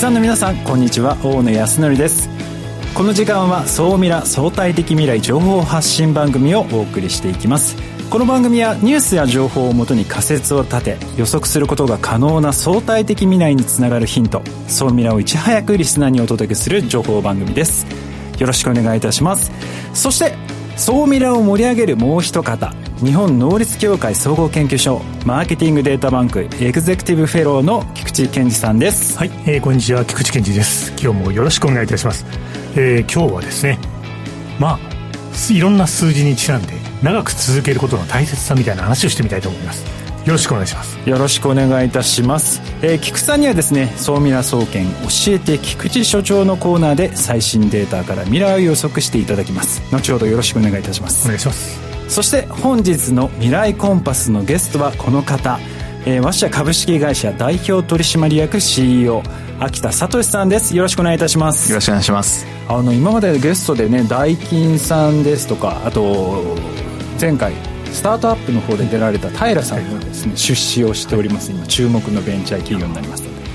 リスナーの皆さんこんにちは。大野康則です。この時間は総ミラ相対的未来情報発信番組をお送りしていきます。この番組はニュースや情報をもとに仮説を立て予測することが可能な相対的未来につながるヒント総ミラをいち早くリスナーにお届けする情報番組です。よろしくお願いいたします。そして総ミラを盛り上げるもう一方日本能率協会総合研究所マーケティングデータバンクエグゼクティブフェローの菊池健二さんです。はい、えー、こんにちは菊池健二です。今日もよろしくお願いいたします、えー、今日はですねまあいろんな数字にちなんで長く続けることの大切さみたいな話をしてみたいと思います。よろしくお願いします。よろしくお願いいたします、えー、菊池さんにはですね総ミラ総研教えて菊池所長のコーナーで最新データから未来を予測していただきます。後ほどよろしくお願いいたします。お願いします。そして本日の未来コンパスのゲストはこの方。えー、和社株式会社代表取締役 CEO 秋田聡さんです。よろしくお願いいたします。よろしくお願いします。あの今までゲストでねダイキンさんですとかあと前回スタートアップの方で出られた平さんもですね出資をしております。今注目のベンチャー企業になりますので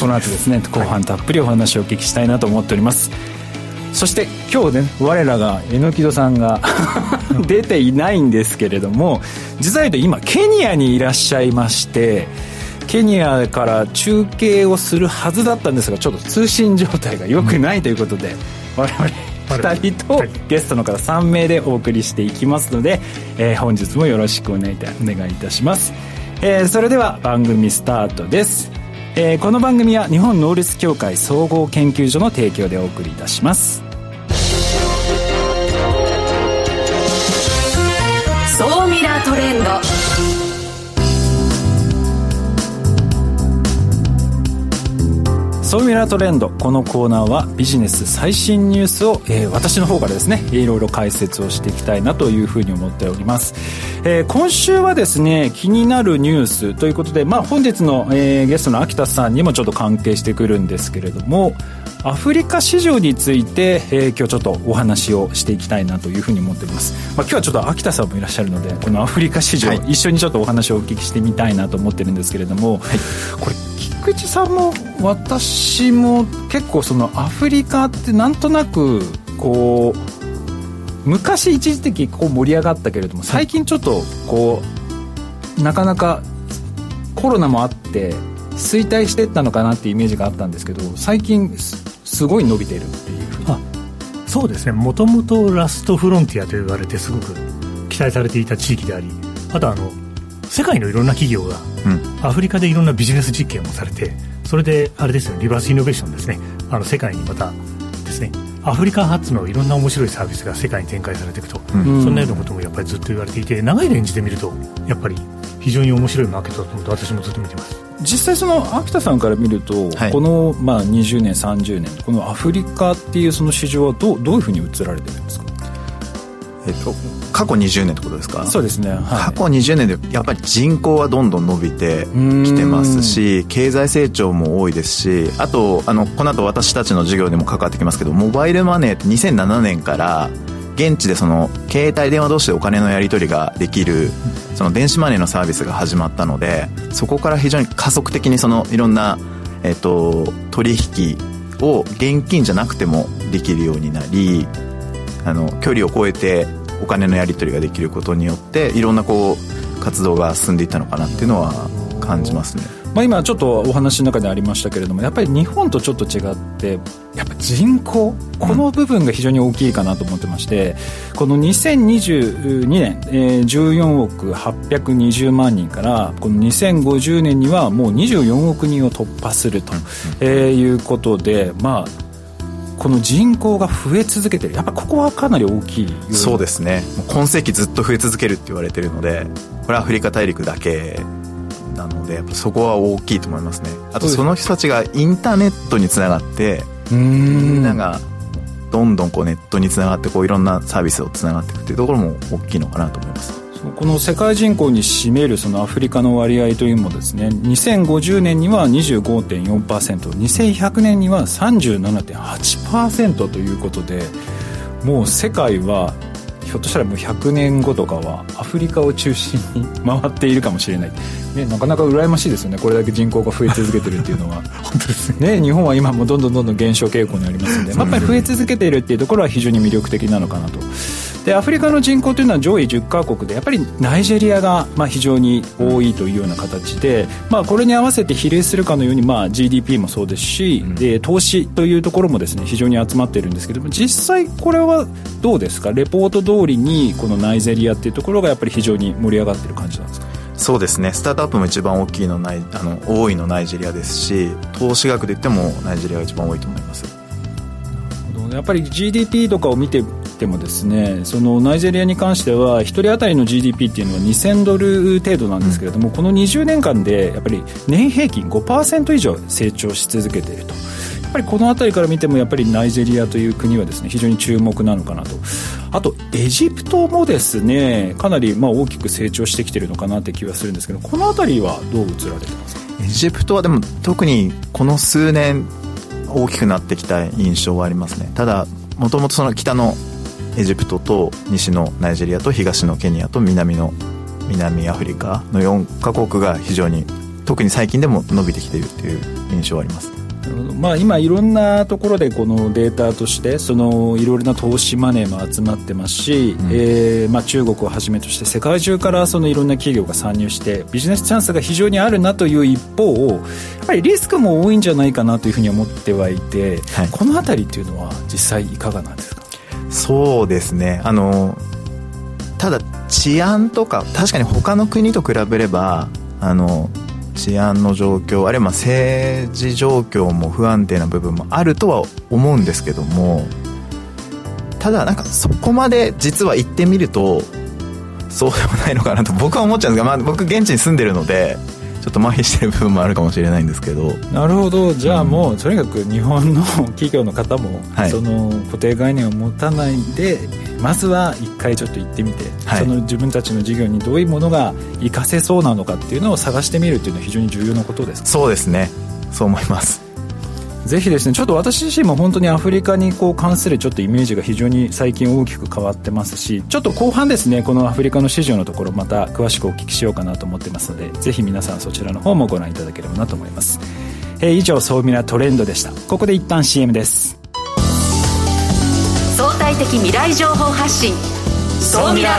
この後ですね後半たっぷりお話をお聞きしたいなと思っております、そして今日ね我らが榎木戸さんが 出ていないんですけれども実は言うと今ケニアにいらっしゃいましてケニアから中継をするはずだったんですがちょっと通信状態が良くないということで、我々2人とゲストの方3名でお送りしていきますので、えー、本日もよろしくお願いいたします、えー、それでは番組スタートです、えー、この番組は日本能力協会総合研究所の提供でお送りいたします。総ミラートレンソーミラートレンド。このコーナーはビジネス最新ニュースを、えー、私の方からですねいろいろ解説をしていきたいなというふうに思っております、えー、今週はですね気になるニュースということで、まあ、本日の、えー、ゲストの秋田さんにもちょっと関係してくるんですけれどもアフリカ市場について、えー、今日ちょっとお話をしていきたいなというふうに思っております、まあ、今日はちょっと秋田さんもいらっしゃるのでこのアフリカ市場、はい、一緒にちょっとお話をお聞きしてみたいなと思ってるんですけれども、はい、これ菊池さんも私も結構そのアフリカってなんとなくこう昔一時的こう盛り上がったけれども最近ちょっとこうなかなかコロナもあって衰退していったのかなっていうイメージがあったんですけど最近すごい伸びてるっていう。あそうですね。もともとラストフロンティアと言われてすごく期待されていた地域でありあとあの世界のいろんな企業が、アフリカでいろんなビジネス実験をされてそれであれですよリバースイノベーションですね。あの世界にまたですね。アフリカ発のいろんな面白いサービスが世界に展開されていくと、うん、そんなようなこともやっぱりずっと言われていて長いレンジで見るとやっぱり非常に面白いマーケットだと思って私もずっと見てます。実際その秋田さんから見ると、はい、このまあ20年30年このアフリカっていうその市場はどうどういうふうに映られてるんですか？えっと、過去20年ってことですか？そうですね、はい、過去20年でやっぱり人口はどんどん伸びてきてますし経済成長も多いですしあとあのこの後私たちの授業でも関わってきますけどモバイルマネーって2007年から現地でその携帯電話同士でお金のやり取りができるその電子マネーのサービスが始まったのでそこから非常に加速的にそのいろんな、えっと、取引を現金じゃなくてもできるようになりあの距離を超えてお金のやり取りができることによっていろんなこう活動が進んでいったのかなっていうのは感じますね。まあ、今ちょっとお話の中でありましたけれどもやっぱり日本とちょっと違ってやっぱ人口この部分が非常に大きいかなと思ってまして、この2022年、えー、14億820万人からこの2050年にはもう24億人を突破すると、えいうことでまあこの人口が増え続けてる。やっぱここはかなり大きいそうですね。今世紀ずっと増え続けるって言われてるのでこれはアフリカ大陸だけなのでやっぱそこは大きいと思いますね。あとその人たちがインターネットにつながってみんながどんどんこうネットにつながってこういろんなサービスをつながっていくっていうところも大きいのかなと思いますこの世界人口に占めるそのアフリカの割合というのもですね2050年には 25.4%2100 年には37.8%ということでもう世界はひょっとしたらもう100年後とかはアフリカを中心に回っているかもしれない。ね、なかなか羨ましいですよねこれだけ人口が増え続けてるっていうのは。本当ですね。ね日本は今もどんどんどんどん減少傾向にありますので、まあ、やっぱり増え続けているっていうところは非常に魅力的なのかなとでアフリカの人口というのは上位10カ国でやっぱりナイジェリアがまあ非常に多いというような形で、まあ、これに合わせて比例するかのようにまあ GDP もそうですし、で投資というところもですね非常に集まっているんですけども実際これはどうですか？レポート通りにこのナイジェリアっていうところがやっぱり非常に盛り上がってる感じなんですか？そうですね。スタートアップも一番大きいのないあの多いのナイジェリアですし投資額で言ってもナイジェリアが一番多いと思います。やっぱり GDP とかを見ててもですねそのナイジェリアに関しては1人当たりの GDP っていうのは2000ドル程度なんですけれども、うん、この20年間でやっぱり年平均5%以上成長し続けていると。やっぱりこの辺りから見てもやっぱりナイジェリアという国はですね非常に注目なのかなと。あとエジプトもですねかなりまあ大きく成長してきてるのかなって気はするんですけどこの辺りはどう映られてますか？エジプトはでも特にこの数年大きくなってきた印象はありますね。ただもともとその北のエジプトと西のナイジェリアと東のケニアと南の南アフリカの4カ国が非常に特に最近でも伸びてきているという印象はあります。まあ、今、いろんなところでこのデータとしてそのいろいろな投資マネーも集まってますし、うん、えー、まあ、中国をはじめとして世界中からそのいろんな企業が参入してビジネスチャンスが非常にあるなという一方やっぱりリスクも多いんじゃないかなというふうに思ってはいて、はい、この辺りというのは実際いかがなんですか？そうですね。あのただ治安とか確かに他の国と比べればあの治安の状況あるいはま政治状況も不安定な部分もあるとは思うんですけどもただなんかそこまで実は行ってみるとそうでもないのかなと僕は思っちゃうんですが、まあ、僕現地に住んでるのでちょっと麻痺してる部分もあるかもしれないんですけど。なるほど。じゃあもう、とにかく日本の企業の方も、はい、その固定概念を持たないでまずは一回ちょっと行ってみて、はい、その自分たちの事業にどういうものが活かせそうなのかっていうのを探してみるっていうのは非常に重要なことですか？そうですね。そう思いますぜひですねちょっと私自身も本当にアフリカにこう関するちょっとイメージが非常に最近大きく変わってますしちょっと後半ですねこのアフリカの市場のところまた詳しくお聞きしようかなと思ってますのでぜひ皆さんそちらの方もご覧いただければなと思います、えー、以上総ミラトレンドでした。ここで一旦 CM です。相対的未来情報発信。総ミラ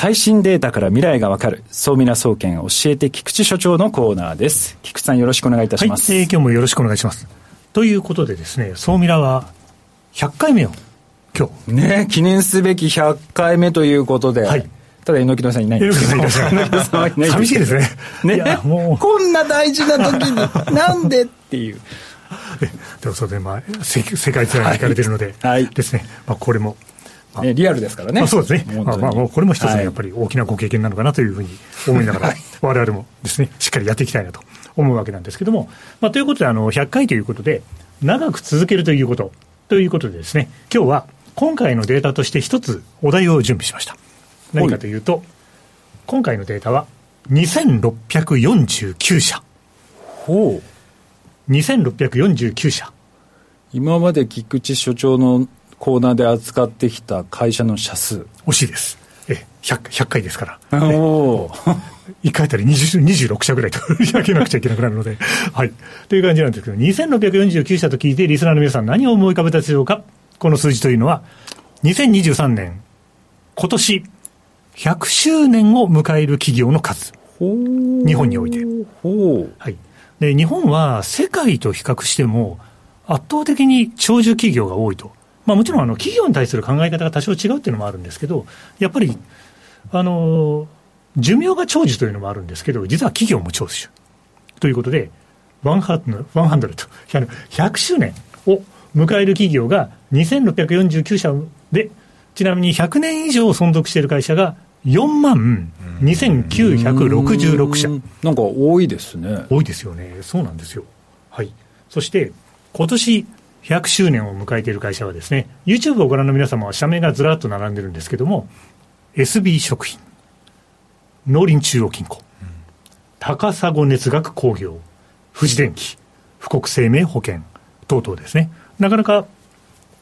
最新データから未来がわかる。総ミラ総研教えて菊池所長のコーナーです。菊池さんよろしくお願いいたします、はい、えー、今日もよろしくお願いします。ということでですね総ミラは100回目を今日。ね記念すべき100回目ということで。はい。ただ榎戸さんいないんですけど。榎戸さんはいない寂しいですね。ね。こんな大事な時に、なんでっていう。でもそれで、まあ、世界ツアーに行かれてるので、はい、ですね、まあ、これも。まあ、ね、リアルですからね。まあ、そうですね。まあ、まあ、これも一つのやっぱり大きなご経験なのかなというふうに思いながら、はい、我々もですね、しっかりやっていきたいなと思うわけなんですけども、まあ、ということで、あの、100回ということで、長く続けるということ、ということでですね、今日は今回のデータとして一つお題を準備しました。何かというと、今回のデータは2649社。ほう。2649社。今まで菊池所長のコーナーで扱ってきた会社の社数。惜しいです。え、100, 100回ですから。お1回あたり26社ぐらいと 開けなくちゃいけなくなるので、はい。という感じなんですけど、2649社と聞いて、リスナーの皆さん何を思い浮かべたでしょうか？この数字というのは、2023年、今年、100周年を迎える企業の数。日本において。はい。で、日本は世界と比較しても、圧倒的に長寿企業が多いと。まあ、もちろんあの企業に対する考え方が多少違うっていうのもあるんですけど、やっぱり、あの寿命が長寿というのもあるんですけど、実は企業も長寿ということで、ワンハンドルと、100周年を迎える企業が2649社で、ちなみに100年以上存続している会社が4万2966社。なんか多いですね。多いですよね。そうなんですよ。はい。そして、今年100周年を迎えている会社はですね、YouTube をご覧の皆様は社名がずらっと並んでるんですけども、SB 食品、農林中央金庫、高砂熱学工業、富士電機、富国生命保険等々ですね。なかなか、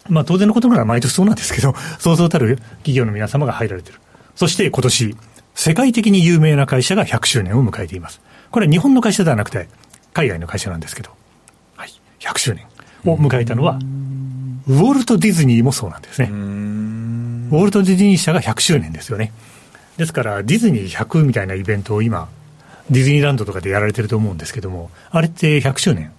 まあ当然のことなら毎年そうなんですけど、そうそうたる企業の皆様が入られてる。そして今年、世界的に有名な会社が100周年を迎えています。これは日本の会社ではなくて、海外の会社なんですけど、はい、100周年を迎えたのは、ウォルト・ディズニーもそうなんですね。ウォルト・ディズニー社が100周年ですよね。ですから、ディズニー100みたいなイベントを今、ディズニーランドとかでやられてると思うんですけども、あれって100周年。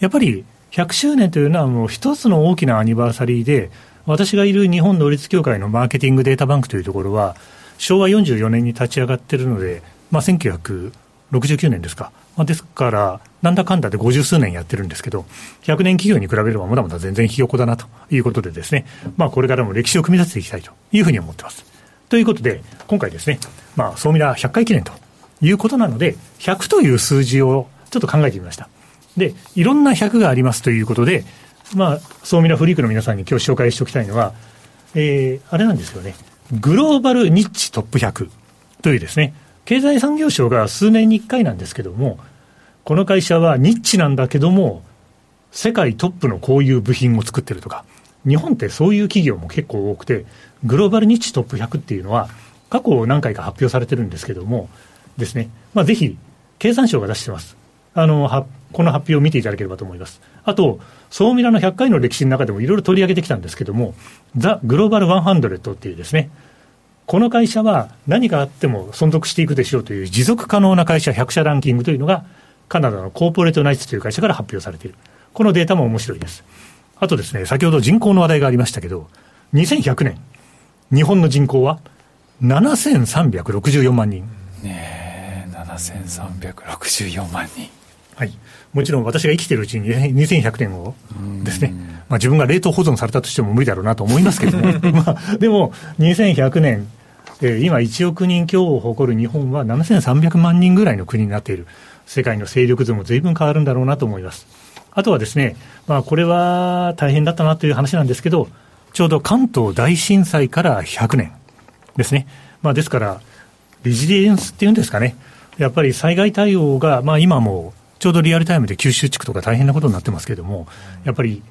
やっぱり100周年というのはもう一つの大きなアニバーサリーで、私がいる日本能率協会のマーケティングデータバンクというところは、昭和44年に立ち上がってるので、まあ、1969年ですか、まあ、ですから、なんだかんだで五十数年やってるんですけど、100年企業に比べればまだまだ全然ひよこだなということでですね、まあ、これからも歴史を組み立てていきたいというふうに思ってます。ということで、今回ですね、まあ、総ミラ100回記念ということなので、100という数字をちょっと考えてみました。で、いろんな100がありますということで、まあ、総ミラフリークの皆さんに今日紹介しておきたいのは、えー、あれなんですよね。グローバルニッチトップ100というですね、経済産業省が数年に1回なんですけども、この会社はニッチなんだけども、世界トップのこういう部品を作ってるとか、日本ってそういう企業も結構多くて、グローバルニッチトップ100っていうのは、過去何回か発表されてるんですけども、ですね、まあ、ぜひ、経産省が出してます。あの、はこの発表を見ていただければと思います。あと、総ミラの100回の歴史の中でもいろいろ取り上げてきたんですけども、ザ・グローバル100っていうですね、この会社は何があっても存続していくでしょうという持続可能な会社100社ランキングというのが、カナダのコーポレートナイツという会社から発表されている。このデータも面白いです。あとですね、先ほど人口の話題がありましたけど、2100年、日本の人口は7364万人。ねえ、7364万人。はい。もちろん私が生きてるうちに2100年をですね、まあ、自分が冷凍保存されたとしても無理だろうなと思いますけども、まあ、でも2100年、えー、今1億人強を誇る日本は7300万人ぐらいの国になっている。世界の勢力図も随分変わるんだろうなと思います。あとはですね、まあ、これは大変だったなという話なんですけど、ちょうど関東大震災から100年ですね。まあ、ですから、ビジリエンスっていうんですかね。やっぱり災害対応が、まあ、今もちょうどリアルタイムで九州地区とか大変なことになってますけれども、やっぱり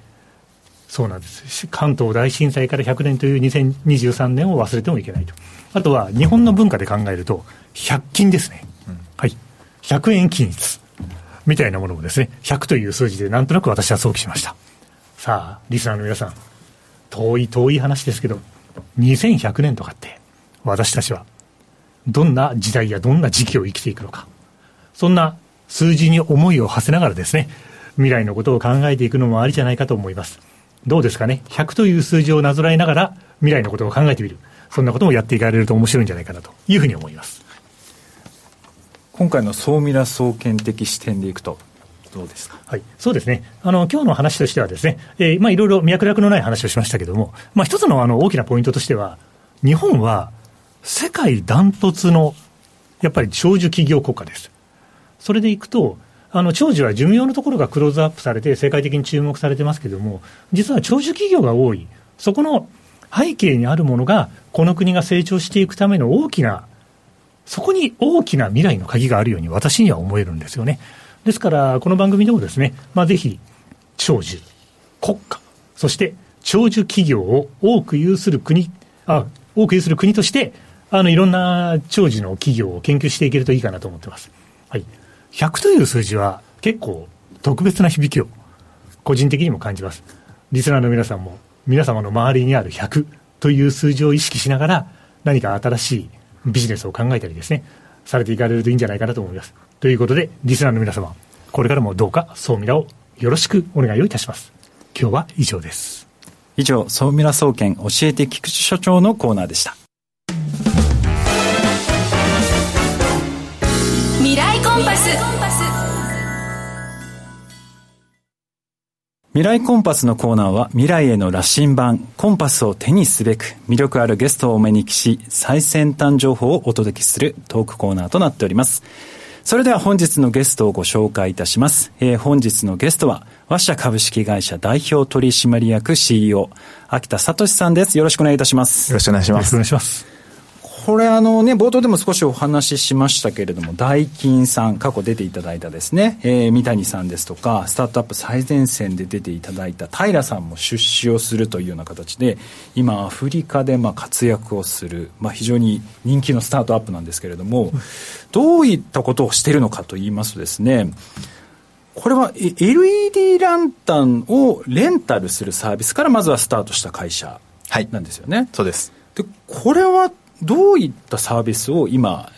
そうなんです。関東大震災から100年という2023年を忘れてもいけないと。あとは日本の文化で考えると、100均ですね。はい。100円均一。みたいなものもですね、100という数字でなんとなく私は想起しました。さあ、リスナーの皆さん、遠い遠い話ですけど、2100年とかって、私たちは、どんな時代やどんな時期を生きていくのか。そんな数字に思いを馳せながらですね、未来のことを考えていくのもありじゃないかと思います。どうですかね ?100 という数字をなぞらえながら未来のことを考えてみる。そんなこともやっていかれると面白いんじゃないかなというふうに思います。今回の総ミラ総研的視点でいくと、どうですか、はい、そうですね、あの今日の話としてはですね、えー、まあ、いろいろ脈絡のない話をしましたけれども、まあ、一つのあの大きなポイントとしては、日本は世界ダントツのやっぱり長寿企業国家です。それでいくと、あの長寿は寿命のところがクローズアップされて、世界的に注目されてますけれども、実は長寿企業が多い、そこの背景にあるものが、この国が成長していくための大きな、そこに大きな未来の鍵があるように私には思えるんですよね。ですから、この番組でもですね、まあ、ぜひ、長寿、国家、そして長寿企業を多く有する国、あ多く有する国として、あのいろんな長寿の企業を研究していけるといいかなと思ってます。はい。100という数字は結構特別な響きを個人的にも感じます。リスナーの皆さんも皆様の周りにある100という数字を意識しながら何か新しいビジネスを考えたりですね、されていかれるといいんじゃないかなと思います。ということで、リスナーの皆様、これからもどうか総ミラをよろしくお願いをいたします。今日は以上です。以上、総ミラ総研教えて菊池所長のコーナーでした。未来コンパス未来コンパスのコーナーは未来への羅針盤コンパスを手にすべく魅力あるゲストをお招きし最先端情報をお届けするトークコーナーとなっております。それでは本日のゲストをご紹介いたします。えー、本日のゲストは、和社株式会社代表取締役 CEO、秋田聡さんです。よろしくお願いいたします。よろしくお願いします。よろしくお願いします。これあのね、冒頭でも少しお話ししましたけれども、ダイキンさん、過去出ていただいたですね、えー、三谷さんですとか、スタートアップ最前線で出ていただいた平さんも出資をするというような形で、今、アフリカでまあ活躍をする、まあ、非常に人気のスタートアップなんですけれども、どういったことをしているのかといいますとですね、これは LED ランタンをレンタルするサービスからまずはスタートした会社なんですよね。はい、そうです。で、これはどういったサービスを今、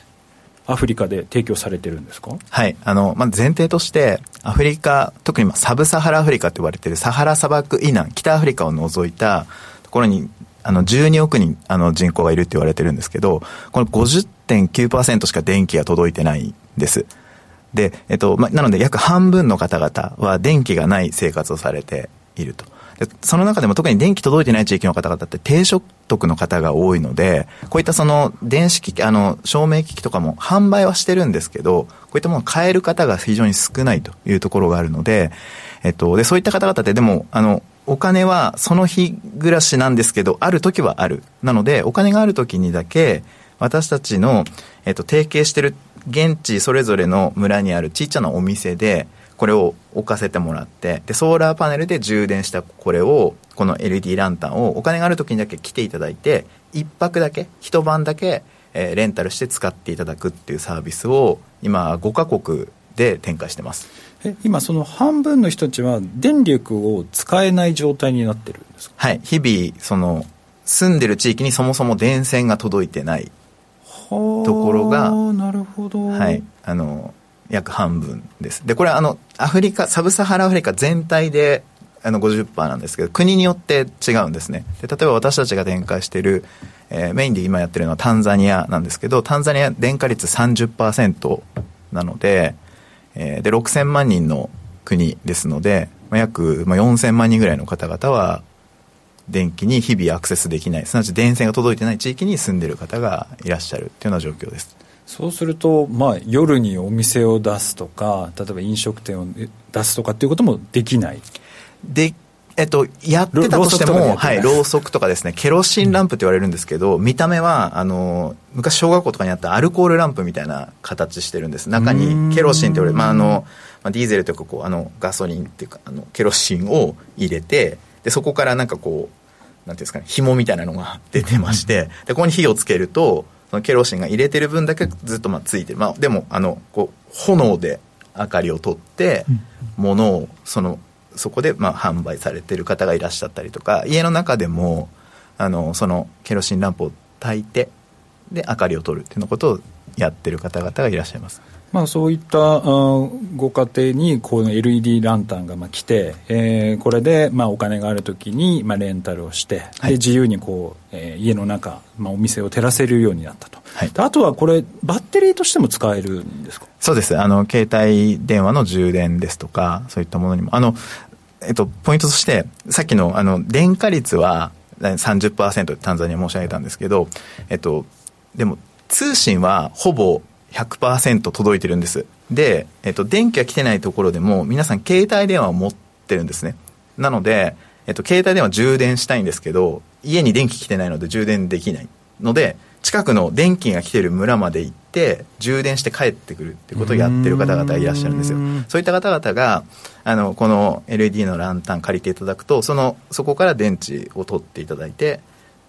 アフリカで提供されてるんですか？はい。あの、まあ、前提として、アフリカ、特にまあサブサハラアフリカと言われているサハラ砂漠以南、北アフリカを除いたところに、あの、12億人、あの、人口がいるって言われてるんですけど、この50.9%しか電気が届いてないんです。で、えっと、まあ、なので約半分の方々は電気がない生活をされていると。その中でも特に電気届いてない地域の方々って低所得の方が多いので、こういったその電子機器、あの、照明機器とかも販売はしてるんですけど、こういったものを買える方が非常に少ないというところがあるので、えっと、で、そういった方々ってでも、あの、お金はその日暮らしなんですけど、ある時はある。なので、お金がある時にだけ、私たちの、えっと、提携してる現地それぞれの村にあるちっちゃなお店で、これを置かせてもらって、で、ソーラーパネルで充電したこれを、この LED ランタンをお金がある時にだけ来ていただいて、一泊だけ、一晩だけ、えー、レンタルして使っていただくっていうサービスを、今5カ国で展開してます。え今その半分の人たちは電力を使えない状態になってるんですか？はい。日々その住んでる地域にそもそも電線が届いてないところがなるほど。はい。あの約半分です。で、これはあの、アフリカ、サブサハラアフリカ全体であの50%なんですけど、国によって違うんですね。で、例えば私たちが展開している、えー、メインで今やってるのはタンザニアなんですけど、タンザニア電化率30%なので、えー、で、6000万人の国ですので、まあ、約、ま、4000万人ぐらいの方々は、電気に日々アクセスできない、すなわち電線が届いてない地域に住んでる方がいらっしゃるというような状況です。そうすると、まあ、夜にお店を出すとか、例えば飲食店を出すとかっていうこともできない。でえっと、やってたとしても、はい、ろうそくとかですね、ケロシンランプって言われるんですけど、見た目は、あの、昔小学校とかにあったアルコールランプみたいな形してるんです。中にケロシンって言われる、まあ、あの、まあ、ディーゼルというか、こう、あの、ガソリンっていうか、あの、ケロシンを入れて、で、そこからなんかこう、なんていうんですかね、紐みたいなのが出てまして、で、ここに火をつけると、そのケロシンが入れてる分だけずっとまあついてる。まあ、でも、あの、こう、炎で明かりを取って、物を、その、そこでまあ販売されてる方がいらっしゃったりとか、家の中でも、あの、そのケロシンランプを焚いて、で、明かりを取るっていうのことをやってる方々がいらっしゃいます。まあ、そういったご家庭にこの LED ランタンがまあ来て、えー、これでまあお金があるときにまあレンタルをして、はい、で自由にこう、えー、家の中、まあ、お店を照らせるようになったと、はい、あとはこれ、バッテリーとしても使えるんですか？そうです。あの、携帯電話の充電ですとか、そういったものにも、あのえっと、ポイントとして、さっきのあの電化率は30%ってタンザニア申し上げたんですけど、えっと、でも通信はほぼ100%届いてるんです。で、えっと、電気が来てないところでも、皆さん携帯電話を持ってるんですね。なので、えっと、携帯電話充電したいんですけど、家に電気来てないので充電できないので、近くの電気が来てる村まで行って、充電して帰ってくるってことをやってる方々がいらっしゃるんですよ。そういった方々が、あの、この LED のランタン借りていただくと、その、そこから電池を取っていただいて、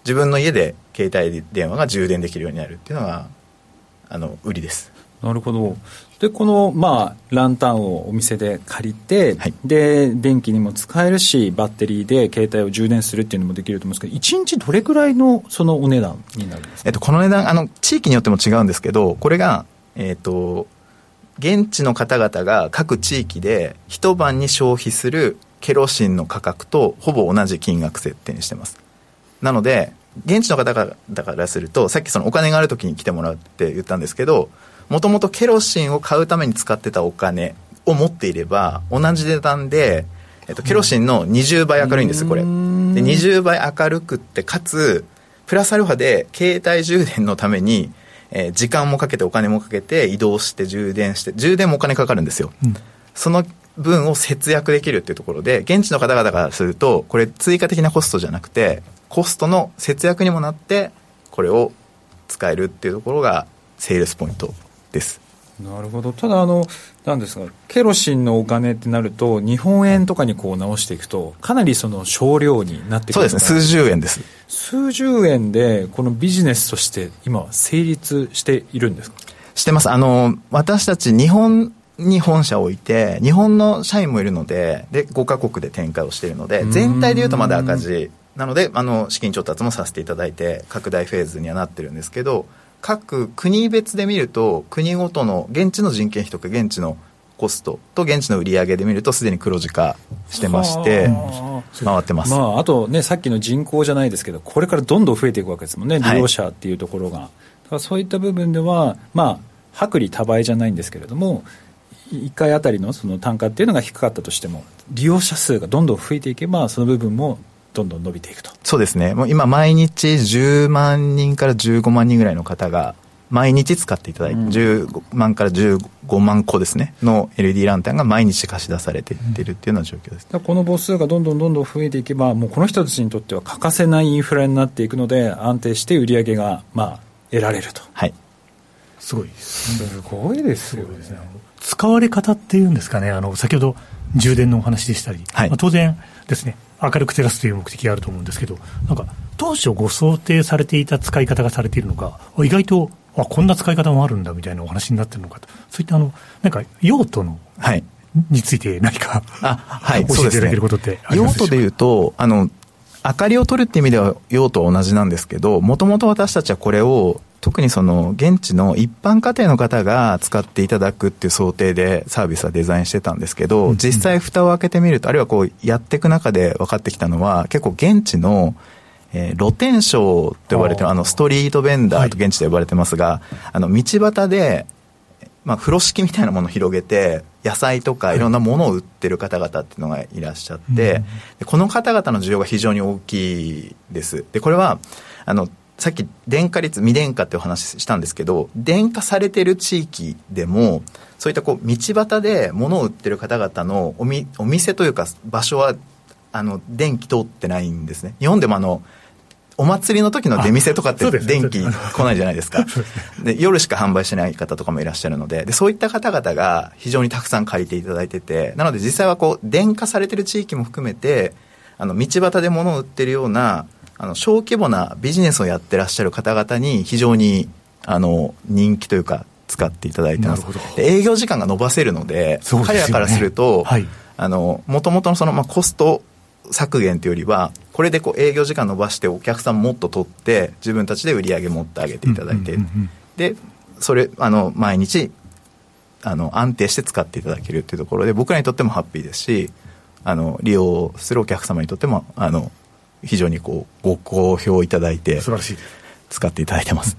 自分の家で携帯電話が充電できるようになるっていうのがあの売りです。なるほど。でこの、まあ、ランタンをお店で借りて、はい、で電気にも使えるしバッテリーで携帯を充電するっていうのもできると思うんですけど1日どれくらいのそのお値段になるんですか、えっと、この値段あの地域によっても違うんですけどこれがえっと現地の方々が各地域で一晩に消費するケロシンの価格とほぼ同じ金額設定にしてます。なので、現地の方々からすると、さっきそのお金がある時に来てもらうって言ったんですけど、もともとケロシンを買うために使ってたお金を持っていれば、同じ値段で、えっと、ケロシンの20倍明るいんです、これ。で、20倍明るくって、かつ、プラスアルファで携帯充電のために、えー、時間もかけてお金もかけて移動して充電して、充電もお金かかるんですよ。うん、その分を節約できるっていうところで、現地の方々からすると、これ追加的なコストじゃなくて、コストの節約にもなって、これを使えるっていうところが、セールスポイントです。なるほど、ただあの、なんですか、ケロシンのお金ってなると、日本円とかにこう直していくと、かなりその少量になってくるそうですね、数十円です。数十円で、このビジネスとして、今、成立しているんですか？してます。あの、私たち、日本に本社を置いて、日本の社員もいるので、で、5カ国で展開をしているので、全体でいうとまだ赤字。なので、あの、資金調達もさせていただいて、拡大フェーズにはなってるんですけど、各国別で見ると、国ごとの現地の人件費とか現地のコストと現地の売り上げで見ると、すでに黒字化してまして、回ってます、まあ、あとね、さっきの人口じゃないですけど、これからどんどん増えていくわけですもんね、利用者っていうところが。はい、だからそういった部分では、まあ、薄利多売じゃないんですけれども、1回あたりのその単価っていうのが低かったとしても、利用者数がどんどん増えていけば、その部分もどんどん伸びていくと。そうですね、もう今、毎日10万人から15万人ぐらいの方が、毎日使っていただいて、うん、10万から15万個ですね、の LED ランタンが毎日貸し出されていってるっていうような状況です、うん、この母数がどんどんどんどん増えていけば、もうこの人たちにとっては欠かせないインフラになっていくので、安定して売り上げが、まあ、得られると。はい。すごいすごいですよね。使われ方っていうんですかね、あの先ほど充電のお話でしたり、はい、まあ、当然ですね、明るく照らすという目的があると思うんですけど、なんか、当初ご想定されていた使い方がされているのか、意外と、あこんな使い方もあるんだみたいなお話になってるのかと、そういったあの、なんか、用途の、はい、について何か、あはい、教えていただけることってあります用途でいうと、あの、明かりを取るって意味では用途は同じなんですけど、もともと私たちはこれを特にその現地の一般家庭の方が使っていただくっていう想定でサービスはデザインしてたんですけど、実際蓋を開けてみると、あるいはこうやっていく中で分かってきたのは、結構現地のえー、露天商と呼ばれてあのストリートベンダーと現地で呼ばれてますが、はい、あの道端で、まあ、風呂敷みたいなものを広げて野菜とかい。ろんなものを売ってる方々っていうのがいらっしゃって、はい、この方々の需要が非常に大きいです。でこれはあのさっき電化率未電化ってお話したんですけど電化されてる地域でもそういったこう道端で物を売ってる方々のおみお店というか場所はあの電気通ってないんですね。日本でもあのお祭りの時の出店とかって電気来ないじゃないですか。で夜しか販売してない方とかもいらっしゃるので。でそういった方々が非常にたくさん借りていただいてて。なので実際はこう電化されてる地域も含めてあの道端で物を売ってるようなあの小規模なビジネスをやってらっしゃる方々に非常にあの人気というか使っていただいてます。営業時間が延ばせるので、ね、彼らからすると、はい、あのもともとのその、まあ、コスト削減というよりはこれでこう営業時間延ばしてお客さんもっと取って自分たちで売り上げ持ってあげていただいて、でそれあの毎日あの安定して使っていただけるっていうところで僕らにとってもハッピーですしあの利用するお客様にとってもあの非常にこうご好評いただいて、素晴らしい使っていただいてます。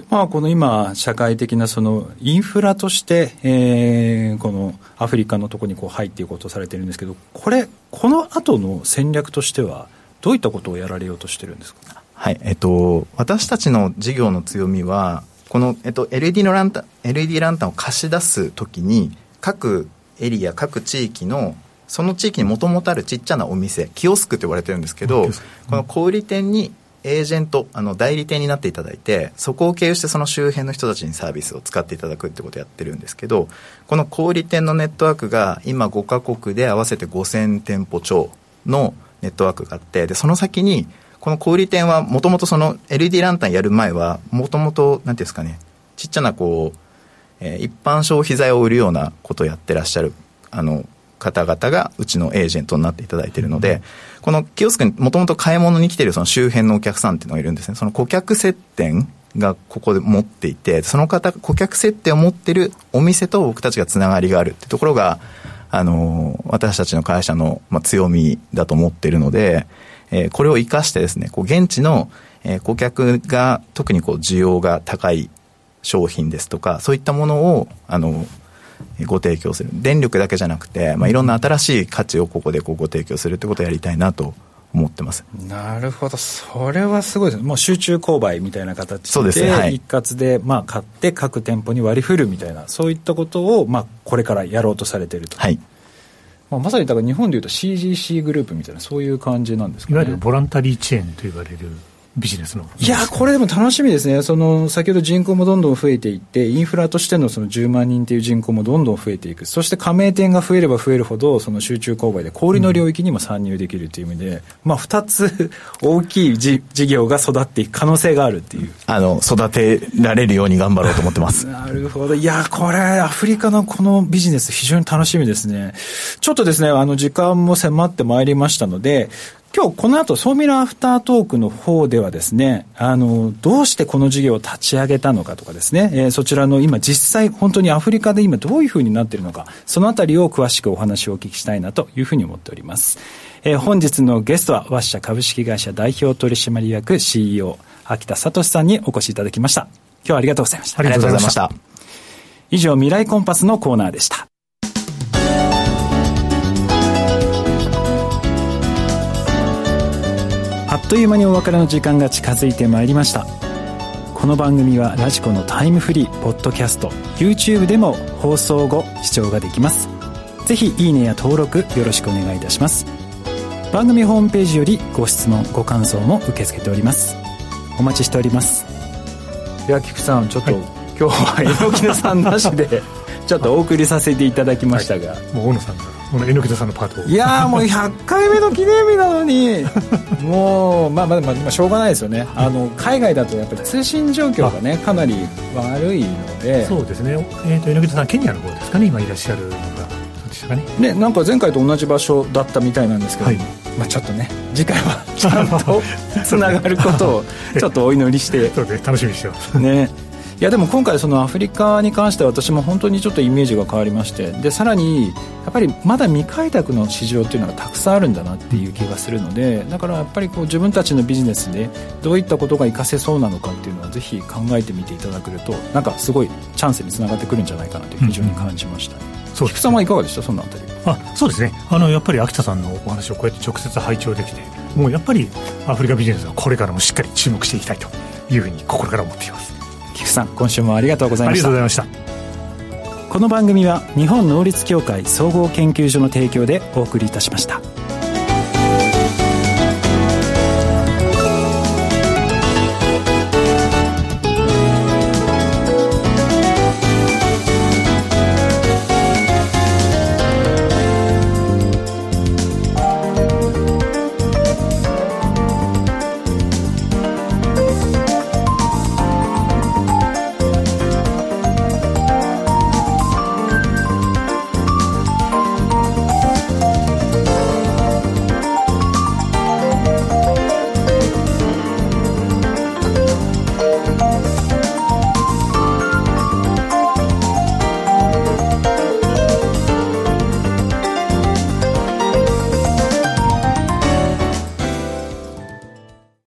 でまあ、この今、社会的なそのインフラとして、えー、このアフリカのところにこう入っていこうとされてるんですけど、これ、この後の戦略としては、どういったことをやられようとしてるんですか、はいえっと、私たちの事業の強みは、この、えっと、LED のランタン、LED ランタンを貸し出すときに、各エリア、各地域のその地域にもともとあるちっちゃなお店キオスクと言われてるんですけど、この小売店にエージェントあの代理店になっていただいてそこを経由してその周辺の人たちにサービスを使っていただくってことをやってるんですけどこの小売店のネットワークが今5カ国で合わせて5000店舗超のネットワークがあってでその先にこの小売店はもともとその LED ランタンやる前はもともと何ていうんですかねちっちゃなこう、えー、一般消費財を売るようなことをやってらっしゃるあの方々がうちのエージェントになっていただいてるので、このキオスクにもともと買い物に来ているその周辺のお客さんっていうのがいるんですね。その顧客接点がここで持っていて、その方、顧客接点を持ってるお店と僕たちがつながりがあるってところが、あの、私たちの会社の、まあ、強みだと思ってるので、えー、これを活かしてですね、こう現地の、えー、顧客が特にこう需要が高い商品ですとか、そういったものを、あの、ご提供する。電力だけじゃなくて、まあ、いろんな新しい価値をここでこうご提供するってことをやりたいなと思ってます。なるほど、それはすごいです、もう集中購買みたいな形で、そうですね。はい、一括でまあ買って、各店舗に割り振るみたいな、そういったことをまあこれからやろうとされていると。はい。まあ、まさにだから日本でいうと CGC グループみたいな、そういう感じなんですか、ね、いわゆるボランタリーチェーンと言われるビジネスの。いや、これでも楽しみですね、その先ほど人口もどんどん増えていって、インフラとしてのその10万人という人口もどんどん増えていく、そして加盟店が増えれば増えるほど、その集中購買で小売の領域にも参入できるという意味で、うん、まあ、2つ大きい事業が育っていく可能性があるっていう。あの育てられるように頑張ろうと思ってます。なるほど、いや、これ、アフリカのこのビジネス、非常に楽しみですね。ちょっとですね、あの時間も迫ってまいりましたので、今日この後、ソーミラアフタートークの方ではですね、あの、どうしてこの事業を立ち上げたのかとかですね、えー、そちらの今実際本当にアフリカで今どういうふうになっているのか、そのあたりを詳しくお話をお聞きしたいなというふうに思っております。えー、本日のゲストは、ワッシャ株式会社代表取締役 CEO、秋田聡さんにお越しいただきました。今日はありがとうございました。ありがとうございました。以上、未来コンパスのコーナーでした。という間にお別れの時間が近づいてまいりました。この番組はラジコのタイムフリーポッドキャスト YouTube でも放送後視聴ができます。ぜひいいねや登録よろしくお願いいたします。番組ホームページよりご質問ご感想も受け付けております。お待ちしております。いや菊さんちょっと、はい、今日は 榎木さんなしでちょっとお送りさせていただきましたが、はい、もう大野さんがこの榎田さんのパートいやもう100回目の記念日なのに。もうまあまあまあしょうがないですよね。あの海外だとやっぱり通信状況がねかなり悪いので。そうですね、えーと、榎田さんケニアの方ですかね今いらっしゃるのが。ね。なんか前回と同じ場所だったみたいなんですけど、はい、まあ、ちょっとね次回は ちゃんとつながることを ちょっとお祈りして。そうね。楽しみにしてます。ねいやでも今回そのアフリカに関しては私も本当にちょっとイメージが変わりましてでさらにやっぱりまだ未開拓の市場っていうのがたくさんあるんだなっていう気がするのでだからやっぱりこう自分たちのビジネスでどういったことが活かせそうなのかっていうのはぜひ考えてみていただけるとなんかすごいチャンスにつながってくるんじゃないかなと非常に感じました、うんそう。菊さんはいかがでした？そのあたり。あそうですね。あのやっぱり秋田さんのお話をこうやって直接拝聴できてもうやっぱりアフリカビジネスはこれからもしっかり注目していきたいというふうに心から思っています菊さん今週もありがとうございましたありがとうございましたこの番組は日本能率協会総合研究所の提供でお送りいたしました。